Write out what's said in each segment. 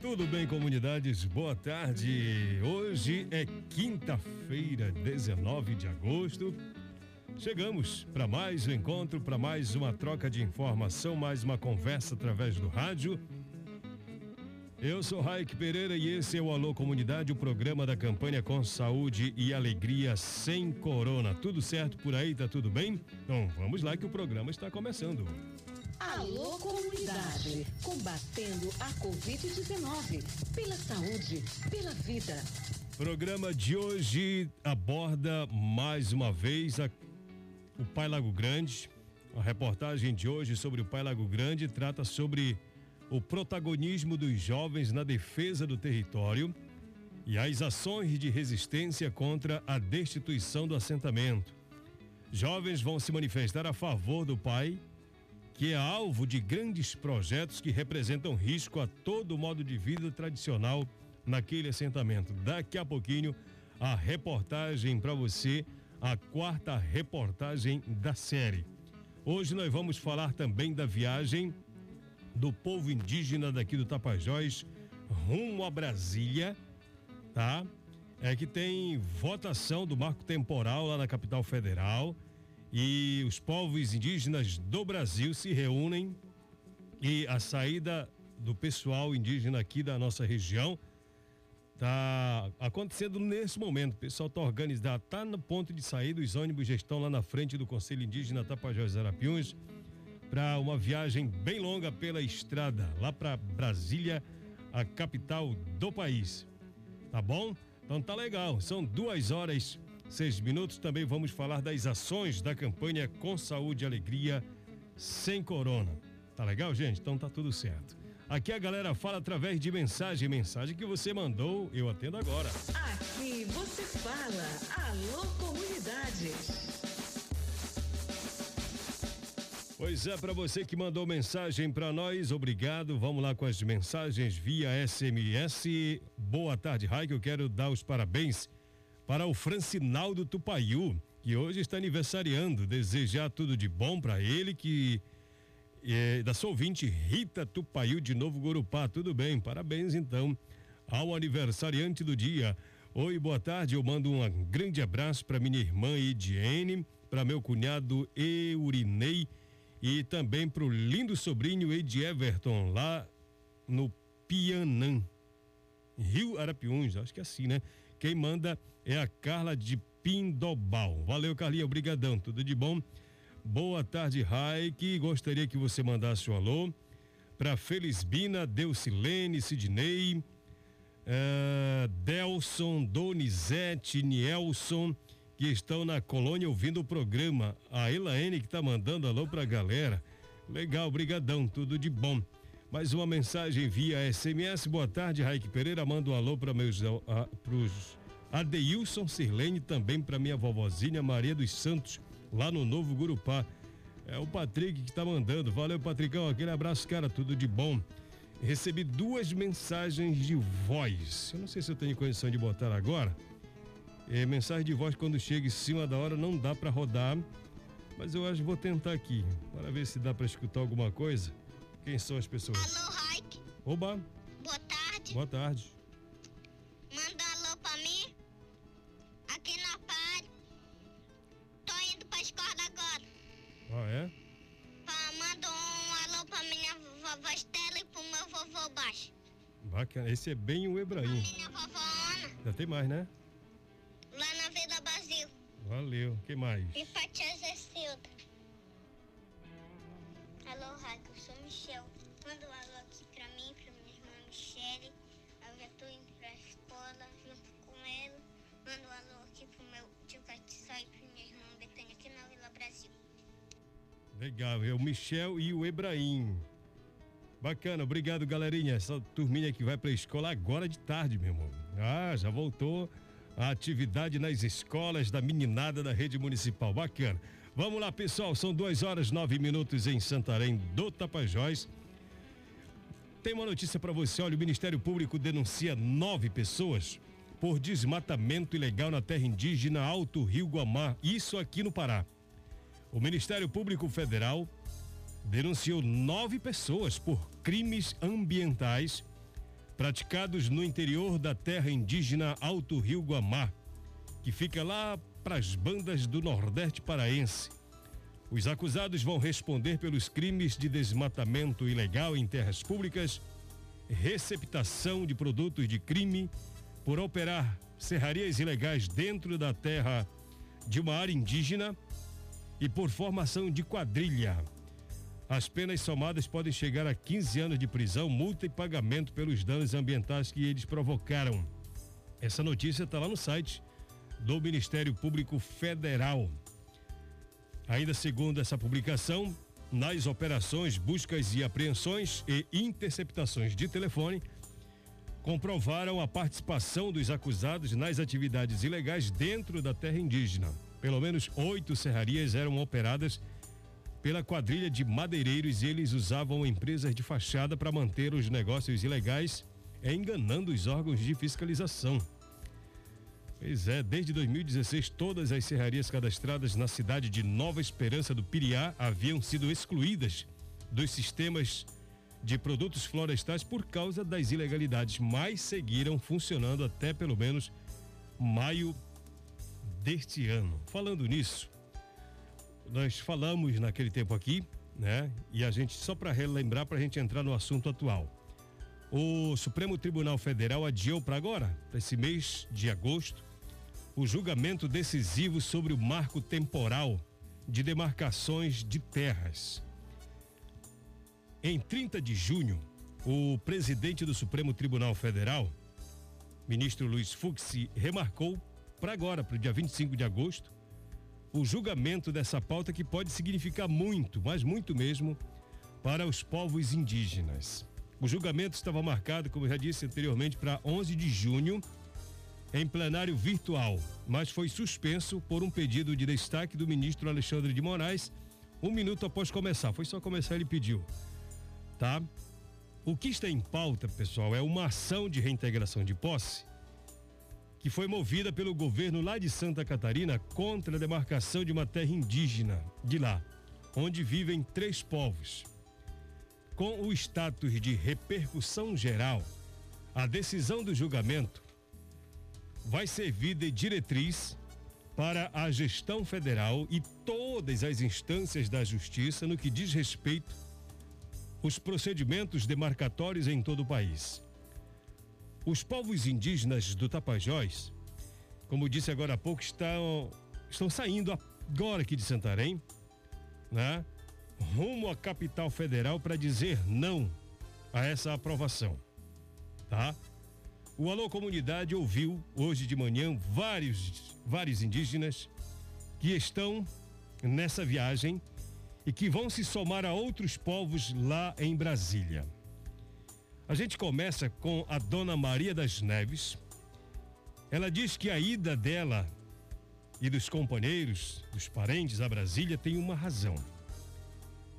Tudo bem, comunidades? Boa tarde. Hoje é quinta-feira, 19 de agosto. Chegamos para mais um encontro, para mais uma troca de informação, mais uma conversa através do rádio. Eu sou Raik Pereira e esse é o Alô Comunidade, o programa da campanha com saúde e alegria sem corona. Tudo certo por aí? Tá tudo bem? Então vamos lá que o programa está começando. Alô Comunidade, combatendo a Covid-19, pela saúde, pela vida. Programa de hoje aborda mais uma vez a o Pai Lago Grande. A reportagem de hoje sobre o Pai Lago Grande trata sobre o protagonismo dos jovens na defesa do território e as ações de resistência contra a destituição do assentamento. Jovens vão se manifestar a favor do pai, que é alvo de grandes projetos que representam risco a todo o modo de vida tradicional naquele assentamento. Daqui a pouquinho, a reportagem para você a quarta reportagem da série. Hoje nós vamos falar também da viagem do povo indígena daqui do Tapajós rumo a Brasília, tá? É que tem votação do marco temporal lá na capital federal e os povos indígenas do Brasil se reúnem e a saída do pessoal indígena aqui da nossa região Tá acontecendo nesse momento. O pessoal está organizado, tá no ponto de saída. Os ônibus já estão lá na frente do Conselho Indígena Tapajós Arapiuns para uma viagem bem longa pela estrada lá para Brasília, a capital do país. Tá bom? Então tá legal. São duas horas seis minutos. Também vamos falar das ações da campanha Com Saúde e Alegria sem Corona. Tá legal, gente? Então tá tudo certo. Aqui a galera fala através de mensagem, mensagem que você mandou, eu atendo agora. Aqui você fala, alô comunidade. Pois é, para você que mandou mensagem para nós, obrigado. Vamos lá com as mensagens via SMS. Boa tarde, Raik. Eu quero dar os parabéns para o Francinaldo Tupaiu, que hoje está aniversariando. Desejar tudo de bom para ele, que é, da sua ouvinte Rita Tupaiu de Novo Gorupá. Tudo bem, parabéns então ao aniversariante do dia. Oi, boa tarde. Eu mando um grande abraço para minha irmã Ediene, para meu cunhado Eurinei e também para o lindo sobrinho Ed Everton, lá no Pianã, Rio Arapiuns, acho que é assim, né? Quem manda é a Carla de Pindobal. Valeu, Carlinha, obrigadão, tudo de bom. Boa tarde, Raik. Gostaria que você mandasse um alô para Felisbina, Deucilene, Sidney, uh, Delson, Donizete, Nielson, que estão na colônia ouvindo o programa. A Elaine que está mandando alô para a galera. Legal, brigadão, tudo de bom. Mais uma mensagem via SMS. Boa tarde, Raik Pereira. Manda um alô para meus uh, pros Adeilson Sirlene, também para minha vovozinha Maria dos Santos lá no Novo Gurupá. É o Patrick que está mandando. Valeu, Patricão. Aquele abraço, cara. Tudo de bom. Recebi duas mensagens de voz. Eu não sei se eu tenho condição de botar agora. É, mensagem de voz quando chega em cima da hora não dá para rodar. Mas eu acho que vou tentar aqui. Para ver se dá para escutar alguma coisa. Quem são as pessoas? Alô, Raik. Oba. Boa tarde. Boa tarde. Bacana. Esse é bem o Ebraim. minha vovó Ana, Já tem mais, né? lá na Valeu. Quem mais? E pra tia Zecilda. Alô, Rádio, eu sou Michel. Manda um alô aqui pra mim, pra minha irmã Michele. Eu já tô indo pra escola junto com ela. Manda um alô aqui pro meu tio Catiçó e pra minha irmã Betânia aqui na Vila Brasil. Legal, é o Michel e o Ebraim. Bacana, obrigado, galerinha. Essa turminha que vai pra escola agora de tarde, meu irmão. Ah, já voltou a atividade nas escolas da meninada da rede municipal. Bacana. Vamos lá, pessoal. São duas horas nove minutos em Santarém do Tapajós. Tem uma notícia para você. Olha, o Ministério Público denuncia nove pessoas por desmatamento ilegal na terra indígena Alto Rio Guamá. Isso aqui no Pará. O Ministério Público Federal denunciou nove pessoas por crimes ambientais praticados no interior da terra indígena Alto Rio Guamá, que fica lá para as bandas do Nordeste paraense. Os acusados vão responder pelos crimes de desmatamento ilegal em terras públicas, receptação de produtos de crime, por operar serrarias ilegais dentro da terra de uma área indígena e por formação de quadrilha. As penas somadas podem chegar a 15 anos de prisão, multa e pagamento pelos danos ambientais que eles provocaram. Essa notícia está lá no site do Ministério Público Federal. Ainda segundo essa publicação, nas operações, buscas e apreensões e interceptações de telefone, comprovaram a participação dos acusados nas atividades ilegais dentro da terra indígena. Pelo menos oito serrarias eram operadas pela quadrilha de madeireiros eles usavam empresas de fachada para manter os negócios ilegais, enganando os órgãos de fiscalização. Pois é, desde 2016, todas as serrarias cadastradas na cidade de Nova Esperança do Piriá haviam sido excluídas dos sistemas de produtos florestais por causa das ilegalidades, mas seguiram funcionando até pelo menos maio deste ano. Falando nisso, nós falamos naquele tempo aqui, né? E a gente, só para relembrar, para a gente entrar no assunto atual. O Supremo Tribunal Federal adiou para agora, para esse mês de agosto, o julgamento decisivo sobre o marco temporal de demarcações de terras. Em 30 de junho, o presidente do Supremo Tribunal Federal, ministro Luiz Fux, remarcou para agora, para o dia 25 de agosto, o julgamento dessa pauta que pode significar muito, mas muito mesmo, para os povos indígenas. O julgamento estava marcado, como eu já disse anteriormente, para 11 de junho em plenário virtual, mas foi suspenso por um pedido de destaque do ministro Alexandre de Moraes, um minuto após começar. Foi só começar, ele pediu. Tá? O que está em pauta, pessoal, é uma ação de reintegração de posse que foi movida pelo governo lá de Santa Catarina contra a demarcação de uma terra indígena de lá, onde vivem três povos. Com o status de repercussão geral, a decisão do julgamento vai servir de diretriz para a gestão federal e todas as instâncias da justiça no que diz respeito os procedimentos demarcatórios em todo o país. Os povos indígenas do Tapajós, como disse agora há pouco, estão, estão saindo agora aqui de Santarém, né? Rumo à capital federal para dizer não a essa aprovação, tá? O Alô Comunidade ouviu hoje de manhã vários, vários indígenas que estão nessa viagem e que vão se somar a outros povos lá em Brasília. A gente começa com a dona Maria das Neves. Ela diz que a ida dela e dos companheiros, dos parentes a Brasília tem uma razão.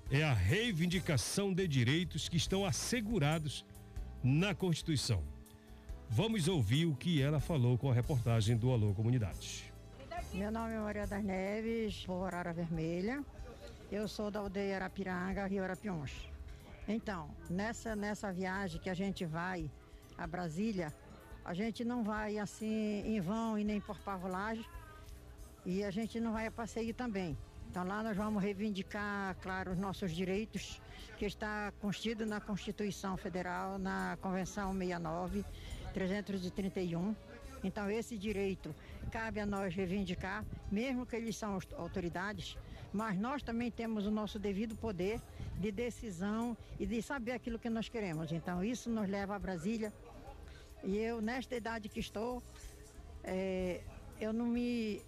É a reivindicação de direitos que estão assegurados na Constituição. Vamos ouvir o que ela falou com a reportagem do Alô Comunidade. Meu nome é Maria das Neves, povo Arara Vermelha. Eu sou da aldeia Arapiranga, Rio Arapiões. Então, nessa, nessa viagem que a gente vai a Brasília, a gente não vai assim em vão e nem por pavulagem e a gente não vai a passeio também. Então lá nós vamos reivindicar, claro, os nossos direitos que está constido na Constituição Federal, na Convenção 69 331, Então, esse direito cabe a nós reivindicar, mesmo que eles são autoridades, mas nós também temos o nosso devido poder de decisão e de saber aquilo que nós queremos. Então, isso nos leva a Brasília. E eu, nesta idade que estou, é, eu não me,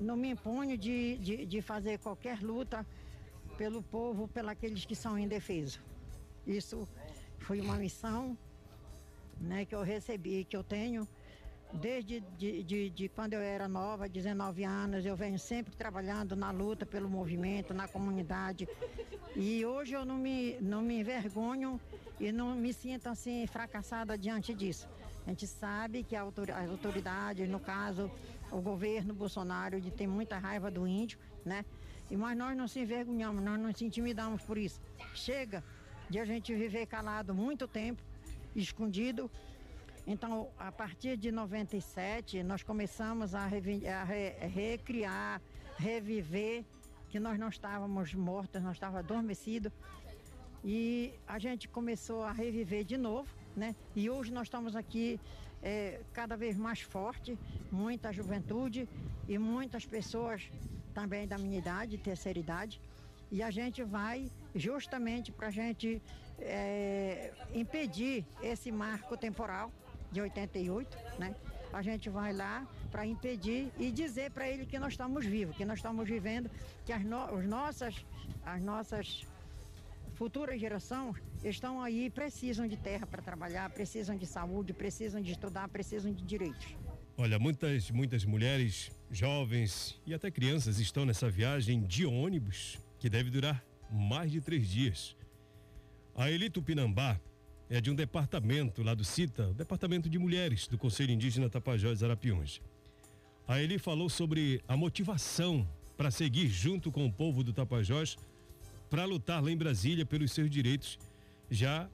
não me imponho de, de, de fazer qualquer luta pelo povo, pelos que são indefesos. Isso foi uma missão né, que eu recebi, que eu tenho desde de, de, de, quando eu era nova, 19 anos, eu venho sempre trabalhando na luta pelo movimento, na comunidade. E hoje eu não me, não me envergonho e não me sinto assim fracassada diante disso. A gente sabe que a as autoridades, no caso, o governo Bolsonaro, de tem muita raiva do índio, né? E, mas nós não se envergonhamos, nós não se intimidamos por isso. Chega de a gente viver calado muito tempo, escondido, então, a partir de 97, nós começamos a, a re recriar, reviver, que nós não estávamos mortos, nós estávamos adormecidos. E a gente começou a reviver de novo, né? E hoje nós estamos aqui é, cada vez mais forte, muita juventude e muitas pessoas também da minha idade, terceira idade. E a gente vai justamente para a gente é, impedir esse marco temporal de 88, né? A gente vai lá para impedir e dizer para ele que nós estamos vivos, que nós estamos vivendo, que as, no, os nossas, as nossas futuras gerações estão aí, precisam de terra para trabalhar, precisam de saúde, precisam de estudar, precisam de direitos. Olha, muitas, muitas mulheres, jovens e até crianças estão nessa viagem de ônibus que deve durar mais de três dias. A Elito Pinambá é de um departamento lá do CITA, Departamento de Mulheres do Conselho Indígena Tapajós Arapiões. Aí ele falou sobre a motivação para seguir junto com o povo do Tapajós para lutar lá em Brasília pelos seus direitos, já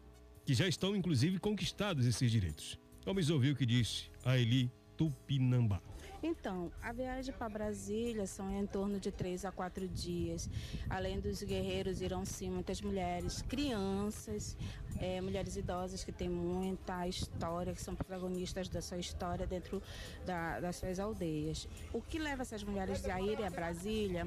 que já estão inclusive conquistados esses direitos. Vamos ouvir o que disse a Eli Tupinambá. Então, a viagem para Brasília são em torno de três a quatro dias. Além dos guerreiros, irão sim muitas mulheres, crianças, é, mulheres idosas que têm muita história, que são protagonistas da sua história dentro da, das suas aldeias. O que leva essas mulheres a irem a Brasília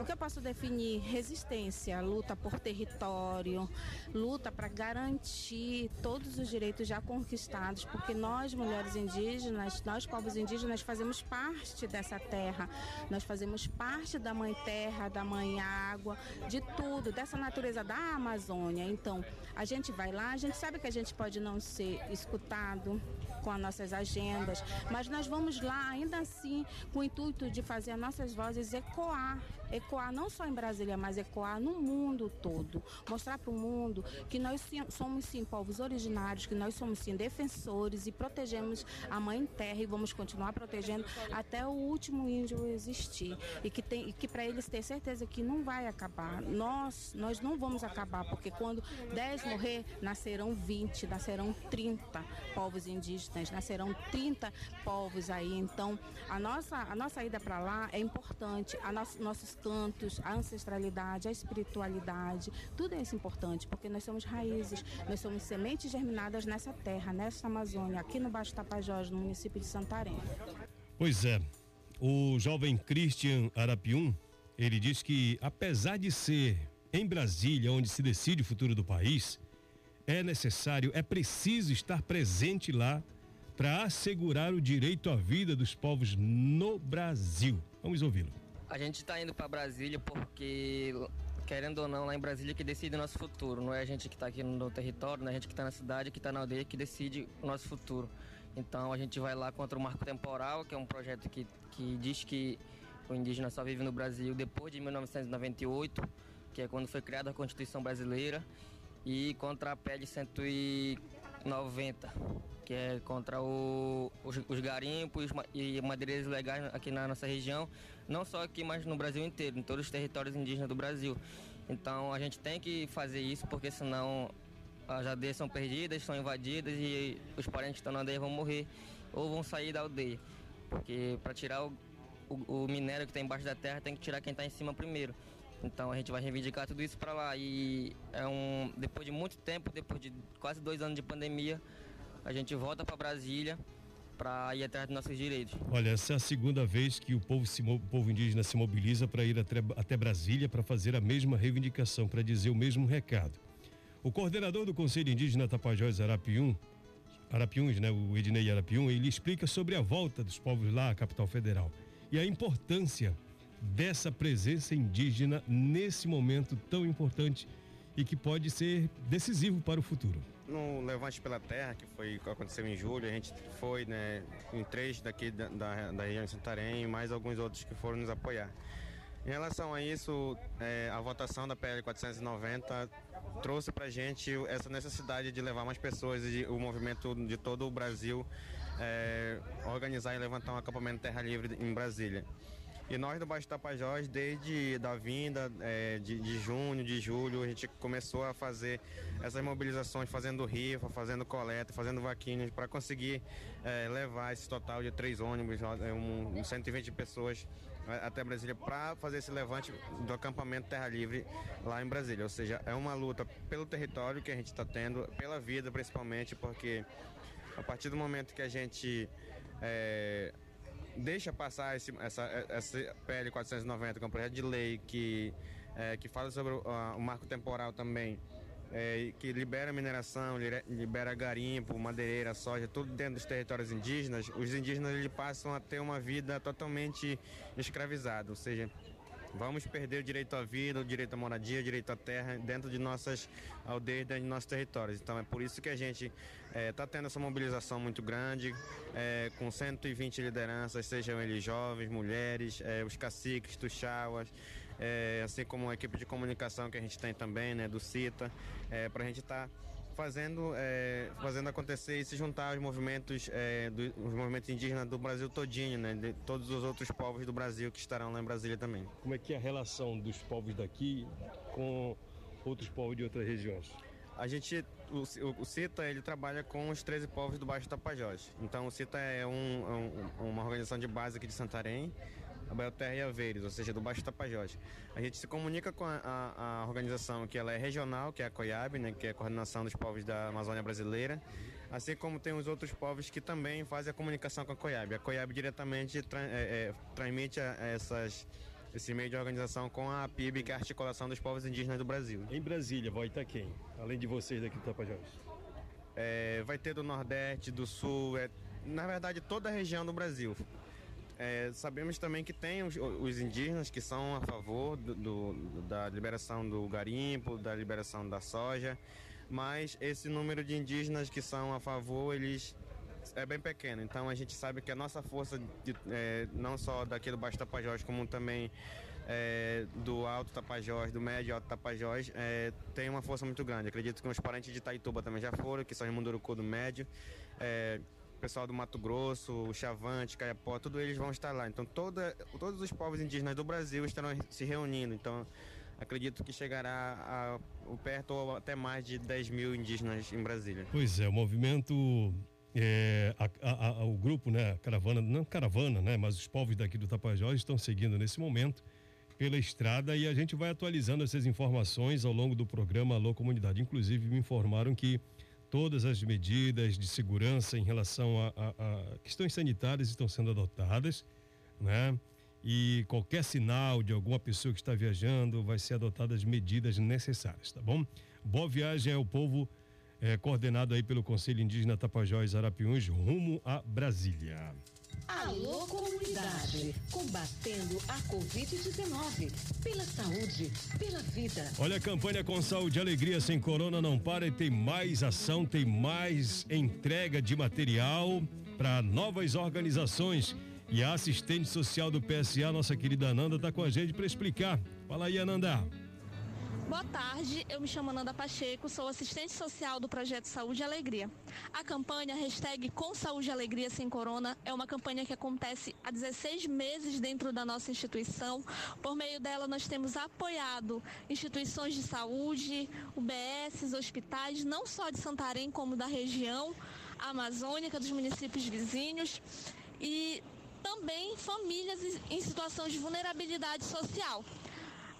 o que eu posso definir? Resistência, luta por território, luta para garantir todos os direitos já conquistados, porque nós, mulheres indígenas, nós, povos indígenas, fazemos parte dessa terra, nós fazemos parte da mãe terra, da mãe água, de tudo, dessa natureza da Amazônia. Então, a gente vai lá, a gente sabe que a gente pode não ser escutado com as nossas agendas, mas nós vamos lá ainda assim com o intuito de fazer as nossas vozes ecoar ecoar não só em Brasília, mas ecoar no mundo todo. Mostrar para o mundo que nós somos sim povos originários, que nós somos sim defensores e protegemos a mãe terra e vamos continuar protegendo até o último índio existir. E que, tem, que para eles ter certeza que não vai acabar. Nós, nós não vamos acabar, porque quando 10 morrer, nascerão 20, nascerão 30 povos indígenas, nascerão 30 povos aí. Então, a nossa, a nossa ida para lá é importante. A nossa, nossos cantos, a ancestralidade, a espiritualidade, tudo isso é importante, porque nós somos raízes, nós somos sementes germinadas nessa terra, nessa Amazônia, aqui no Baixo Tapajós, no município de Santarém. Pois é, o jovem Christian Arapium, ele diz que apesar de ser em Brasília onde se decide o futuro do país, é necessário, é preciso estar presente lá para assegurar o direito à vida dos povos no Brasil. Vamos ouvi-lo. A gente está indo para Brasília porque, querendo ou não, lá em Brasília é que decide o nosso futuro. Não é a gente que está aqui no território, não é a gente que está na cidade, que está na aldeia que decide o nosso futuro. Então a gente vai lá contra o Marco Temporal, que é um projeto que, que diz que o indígena só vive no Brasil depois de 1998, que é quando foi criada a Constituição Brasileira, e contra a PEL 104. 90, que é contra o, os, os, garimpos e madeireiros legais aqui na nossa região, não só aqui, mas no Brasil inteiro, em todos os territórios indígenas do Brasil. Então a gente tem que fazer isso, porque senão as aldeias são perdidas, são invadidas e os parentes que estão na aldeia vão morrer ou vão sair da aldeia. Porque para tirar o, o, o minério que está embaixo da terra tem que tirar quem está em cima primeiro. Então a gente vai reivindicar tudo isso para lá. E é um, depois de muito tempo, depois de quase dois anos de pandemia, a gente volta para Brasília para ir atrás dos nossos direitos. Olha, essa é a segunda vez que o povo, se, o povo indígena se mobiliza para ir até, até Brasília para fazer a mesma reivindicação, para dizer o mesmo recado. O coordenador do Conselho Indígena Tapajós Arapium, Arapiuns, né, o Ednei Arapium, ele explica sobre a volta dos povos lá à capital federal e a importância dessa presença indígena nesse momento tão importante e que pode ser decisivo para o futuro. No Levante pela Terra, que foi que aconteceu em julho, a gente foi né, em três daqui da, da, da região de Santarém e mais alguns outros que foram nos apoiar. Em relação a isso, é, a votação da PL 490 trouxe para gente essa necessidade de levar mais pessoas e o movimento de todo o Brasil é, organizar e levantar um acampamento Terra Livre em Brasília. E nós do Baixo Tapajós, desde da vinda é, de, de, junho, de julho, a gente começou a fazer essas mobilizações, fazendo rifa, fazendo coleta, fazendo vaquinhas, para conseguir é, levar esse total de três ônibus, um, 120 pessoas até Brasília para fazer esse levante do acampamento Terra Livre lá em Brasília. Ou seja, é uma luta pelo território que a gente está tendo, pela vida principalmente, porque a partir do momento que a gente é, deixa passar esse, essa, essa PL 490, que é um projeto de lei que, é, que fala sobre o, o marco temporal também, é, que libera mineração, libera garimpo, madeireira, soja, tudo dentro dos territórios indígenas, os indígenas eles passam a ter uma vida totalmente escravizada, ou seja, vamos perder o direito à vida, o direito à moradia, o direito à terra dentro de nossas aldeias, dentro de nossos territórios. Então é por isso que a gente está é, tá tendo essa mobilização muito grande, é, com 120 lideranças, sejam eles jovens, mulheres, é, os caciques, tuxauas, é, assim como a equipe de comunicação que a gente tem também, né, do CITA, é, para a gente estar tá fazendo, é, fazendo acontecer e se juntar aos movimentos, é, do, os movimentos indígenas do Brasil todinho, né, de todos os outros povos do Brasil que estarão lá em Brasília também. Como é que é a relação dos povos daqui com outros povos de outras regiões? A gente, o, o, CITA, ele trabalha com os 13 povos do Baixo Tapajós. Então, o CITA é um, um, uma organização de base aqui de Santarém, a Belterra e a Veires, ou seja, do Baixo Tapajós. A gente se comunica com a, a, a, organização que ela é regional, que é a COIAB, né, que é a Coordenação dos Povos da Amazônia Brasileira, assim como tem os outros povos que também fazem a comunicação com a COIAB. A COIAB diretamente tra é, é, transmite a, essas esse meio de organização com a PIB, que é a Articulação dos Povos Indígenas do Brasil. Em Brasília vai estar quem? Além de vocês daqui do Tapajós? É, vai ter do Nordeste, do Sul, é, na verdade toda a região do Brasil. É, sabemos também que tem os, os, indígenas que são a favor do, do, da liberação do garimpo, da liberação da soja, mas esse número de indígenas que são a favor, eles é bem pequeno. Então a gente sabe que a nossa força, de, é, não só daqui do Baixo Tapajós, como também é, do Alto Tapajós, do Médio Alto Tapajós, é, tem uma força muito grande. Acredito que os parentes de Itaituba também já foram, que são em Munduruku do Médio. Pessoal do Mato Grosso, o Chavante, Caiapó, todos eles vão estar lá. Então toda, todos os povos indígenas do Brasil estarão se reunindo. Então acredito que chegará a, perto ou até mais de 10 mil indígenas em Brasília. Pois é, o movimento é, a, a, a, o grupo, né, caravana, não caravana, né, mas os povos daqui do Tapajós estão seguindo nesse momento pela estrada e a gente vai atualizando essas informações ao longo do programa Alô Comunidade. Inclusive me informaram que todas as medidas de segurança em relação a, a questões sanitárias estão sendo adotadas, né? E qualquer sinal de alguma pessoa que está viajando vai ser adotadas as medidas necessárias, tá bom? Boa viagem ao povo é, coordenado aí pelo Conselho Indígena Tapajós Arapiuns, rumo a Brasília. Alô comunidade, combatendo a Covid-19, pela saúde, pela vida. Olha a campanha com saúde e alegria sem corona não para e tem mais ação, tem mais entrega de material para novas organizações. E a assistente social do PSA, nossa querida Ananda, está com a gente para explicar. Fala aí, Ananda. Boa tarde, eu me chamo Nanda Pacheco, sou assistente social do projeto Saúde e Alegria. A campanha hashtag Com Saúde e Alegria Sem Corona é uma campanha que acontece há 16 meses dentro da nossa instituição. Por meio dela, nós temos apoiado instituições de saúde, UBS, hospitais, não só de Santarém, como da região amazônica, dos municípios vizinhos. E também famílias em situação de vulnerabilidade social.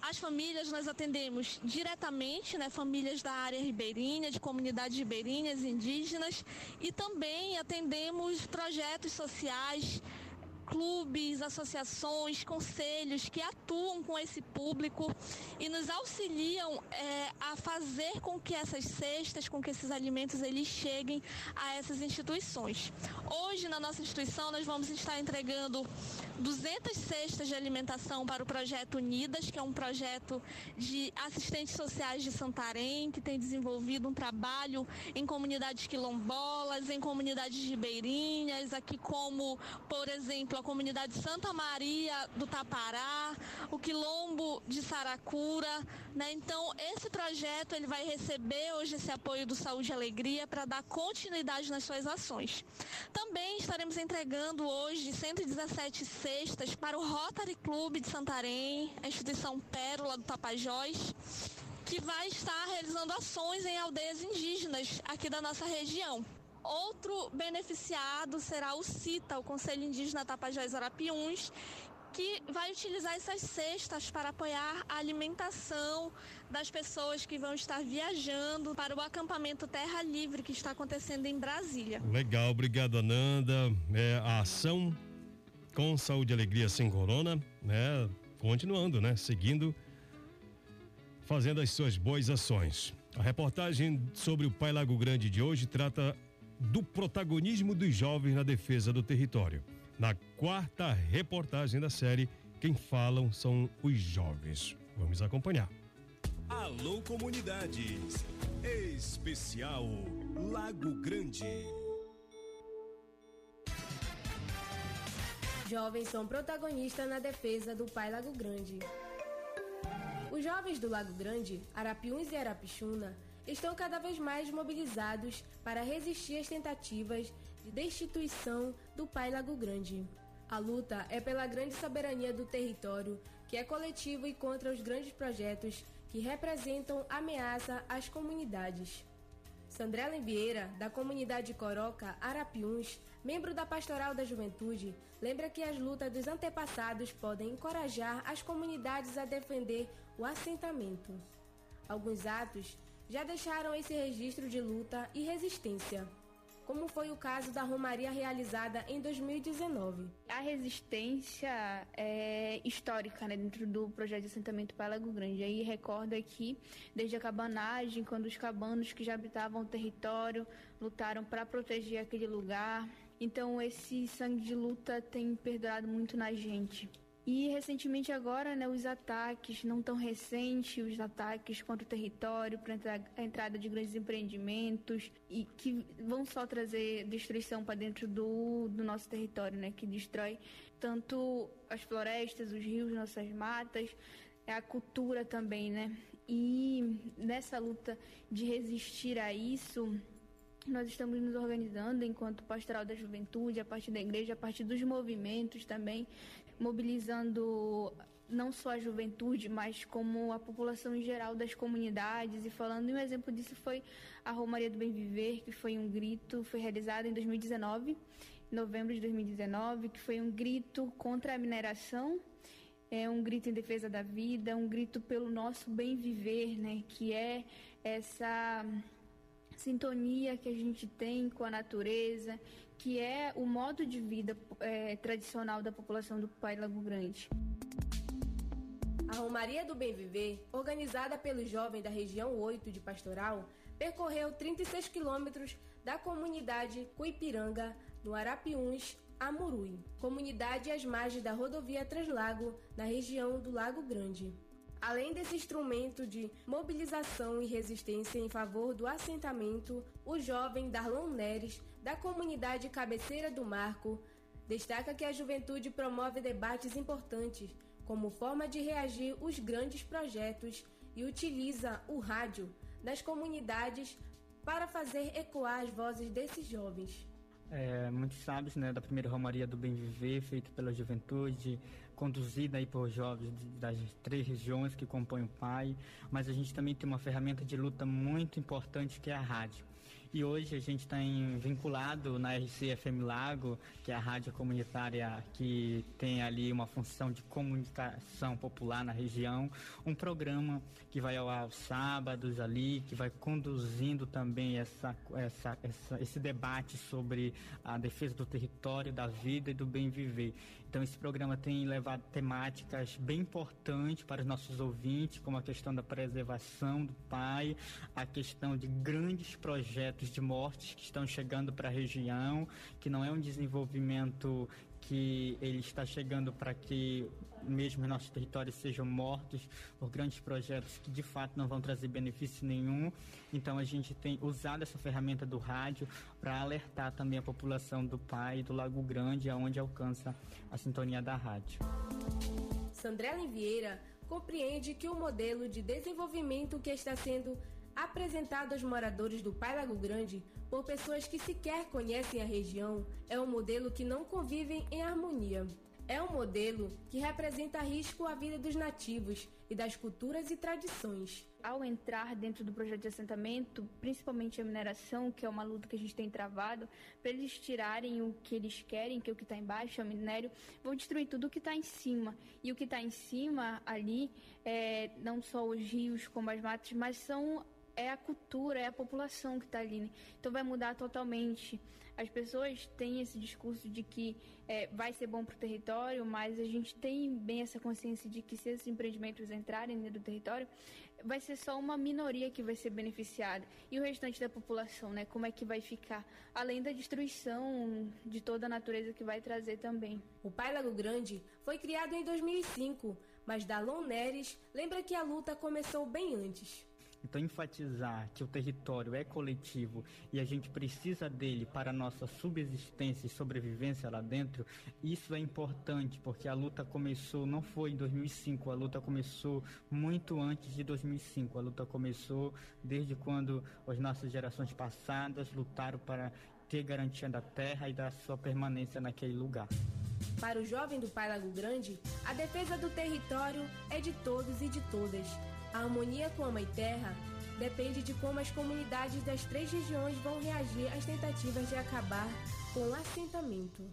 As famílias nós atendemos diretamente, né, famílias da área ribeirinha, de comunidades ribeirinhas, indígenas, e também atendemos projetos sociais clubes, associações, conselhos que atuam com esse público e nos auxiliam é, a fazer com que essas cestas, com que esses alimentos eles cheguem a essas instituições. Hoje na nossa instituição nós vamos estar entregando 200 cestas de alimentação para o projeto Unidas, que é um projeto de assistentes sociais de Santarém, que tem desenvolvido um trabalho em comunidades quilombolas, em comunidades ribeirinhas, aqui como, por exemplo, a comunidade Santa Maria do Tapará, o Quilombo de Saracura, né? Então, esse projeto ele vai receber hoje esse apoio do Saúde e Alegria para dar continuidade nas suas ações. Também estaremos entregando hoje 117 cestas para o Rotary Club de Santarém, a instituição Pérola do Tapajós, que vai estar realizando ações em aldeias indígenas aqui da nossa região. Outro beneficiado será o CITA, o Conselho Indígena Tapajós Arapiuns, que vai utilizar essas cestas para apoiar a alimentação das pessoas que vão estar viajando para o acampamento Terra Livre que está acontecendo em Brasília. Legal, obrigado Ananda. É, a ação com saúde e alegria sem corona, né? Continuando, né? Seguindo, fazendo as suas boas ações. A reportagem sobre o Pai Lago Grande de hoje trata do protagonismo dos jovens na defesa do território. Na quarta reportagem da série, quem falam são os jovens. Vamos acompanhar. Alô Comunidades. Especial Lago Grande. Jovens são protagonistas na defesa do Pai Lago Grande. Os jovens do Lago Grande, Arapiuns e Arapixuna, estão cada vez mais mobilizados para resistir às tentativas de destituição do Pai Lago Grande. A luta é pela grande soberania do território, que é coletivo e contra os grandes projetos que representam ameaça às comunidades. Sandrela Vieira, da comunidade Coroca Arapiuns, membro da Pastoral da Juventude, lembra que as lutas dos antepassados podem encorajar as comunidades a defender o assentamento. Alguns atos já deixaram esse registro de luta e resistência, como foi o caso da Romaria realizada em 2019. A resistência é histórica né, dentro do projeto de assentamento para Lago Grande. Aí recorda que desde a cabanagem, quando os cabanos que já habitavam o território lutaram para proteger aquele lugar. Então esse sangue de luta tem perdurado muito na gente. E recentemente agora, né, os ataques, não tão recentes, os ataques contra o território, para a entrada de grandes empreendimentos, e que vão só trazer destruição para dentro do, do nosso território, né, que destrói tanto as florestas, os rios, nossas matas, é a cultura também, né? E nessa luta de resistir a isso, nós estamos nos organizando enquanto pastoral da juventude, a partir da igreja, a partir dos movimentos também, mobilizando não só a juventude, mas como a população em geral das comunidades. E falando, um exemplo disso foi a Romaria do Bem Viver, que foi um grito, foi realizado em 2019, em novembro de 2019, que foi um grito contra a mineração, é um grito em defesa da vida, um grito pelo nosso bem viver, né, que é essa sintonia que a gente tem com a natureza, que é o modo de vida é, tradicional da população do Pai Lago Grande. A Romaria do Bem Viver, organizada pelos jovens da região 8 de Pastoral, percorreu 36 quilômetros da comunidade Cuipiranga, no Arapiuns, a Murui, comunidade às margens da rodovia Translago, na região do Lago Grande. Além desse instrumento de mobilização e resistência em favor do assentamento, o jovem Darlon Neres, da comunidade Cabeceira do Marco, destaca que a juventude promove debates importantes como forma de reagir aos grandes projetos e utiliza o rádio das comunidades para fazer ecoar as vozes desses jovens. É, muitos sabem né, da primeira Romaria do Bem Viver, feita pela juventude, conduzida aí por jovens das três regiões que compõem o PAI, mas a gente também tem uma ferramenta de luta muito importante que é a rádio. E hoje a gente está vinculado na RCFM Lago, que é a rádio comunitária que tem ali uma função de comunicação popular na região, um programa que vai ao aos sábados ali, que vai conduzindo também essa, essa, essa, esse debate sobre a defesa do território, da vida e do bem viver. Então esse programa tem levado temáticas bem importantes para os nossos ouvintes, como a questão da preservação do pai, a questão de grandes projetos de mortes que estão chegando para a região, que não é um desenvolvimento que ele está chegando para que mesmo nossos territórios sejam mortos por grandes projetos que de fato não vão trazer benefício nenhum. Então a gente tem usado essa ferramenta do rádio para alertar também a população do Pai e do Lago Grande, aonde alcança a sintonia da rádio. Sandrela Vieira compreende que o modelo de desenvolvimento que está sendo apresentado aos moradores do Pai Lago Grande por pessoas que sequer conhecem a região é um modelo que não convivem em harmonia. É um modelo que representa risco à vida dos nativos e das culturas e tradições. Ao entrar dentro do projeto de assentamento, principalmente a mineração, que é uma luta que a gente tem travado, para eles tirarem o que eles querem, que é o que está embaixo, é o minério, vão destruir tudo o que está em cima. E o que está em cima ali, é, não só os rios como as matas, mas são é a cultura, é a população que está ali. Né? Então vai mudar totalmente. As pessoas têm esse discurso de que é, vai ser bom para o território, mas a gente tem bem essa consciência de que se esses empreendimentos entrarem dentro do território, vai ser só uma minoria que vai ser beneficiada. E o restante da população, né? Como é que vai ficar? Além da destruição de toda a natureza que vai trazer também. O Pai Lago Grande foi criado em 2005, mas Dalon Neres lembra que a luta começou bem antes. Então, enfatizar que o território é coletivo e a gente precisa dele para a nossa subsistência e sobrevivência lá dentro, isso é importante, porque a luta começou, não foi em 2005, a luta começou muito antes de 2005. A luta começou desde quando as nossas gerações passadas lutaram para ter garantia da terra e da sua permanência naquele lugar. Para o jovem do Pai Lago Grande, a defesa do território é de todos e de todas a harmonia com a Mãe Terra depende de como as comunidades das três regiões vão reagir às tentativas de acabar com o assentamento.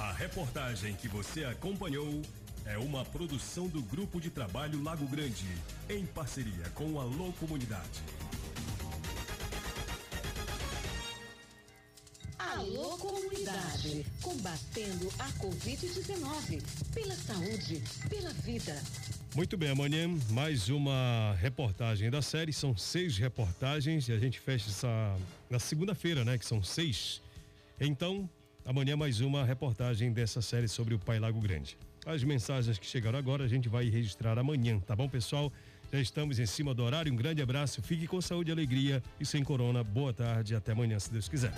A reportagem que você acompanhou é uma produção do Grupo de Trabalho Lago Grande, em parceria com a Alô Comunidade. Alô Comunidade, combatendo a Covid-19, pela saúde, pela vida. Muito bem, amanhã mais uma reportagem da série. São seis reportagens e a gente fecha essa na segunda-feira, né? Que são seis. Então, amanhã mais uma reportagem dessa série sobre o Pai Lago Grande. As mensagens que chegaram agora a gente vai registrar amanhã, tá bom, pessoal? Já estamos em cima do horário. Um grande abraço, fique com saúde e alegria e sem corona. Boa tarde, até amanhã, se Deus quiser.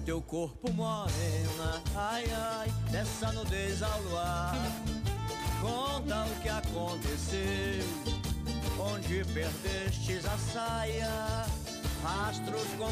O teu corpo morena, ai ai, dessa nudez ao luar. Conta o que aconteceu, onde perdestes a saia, rastros com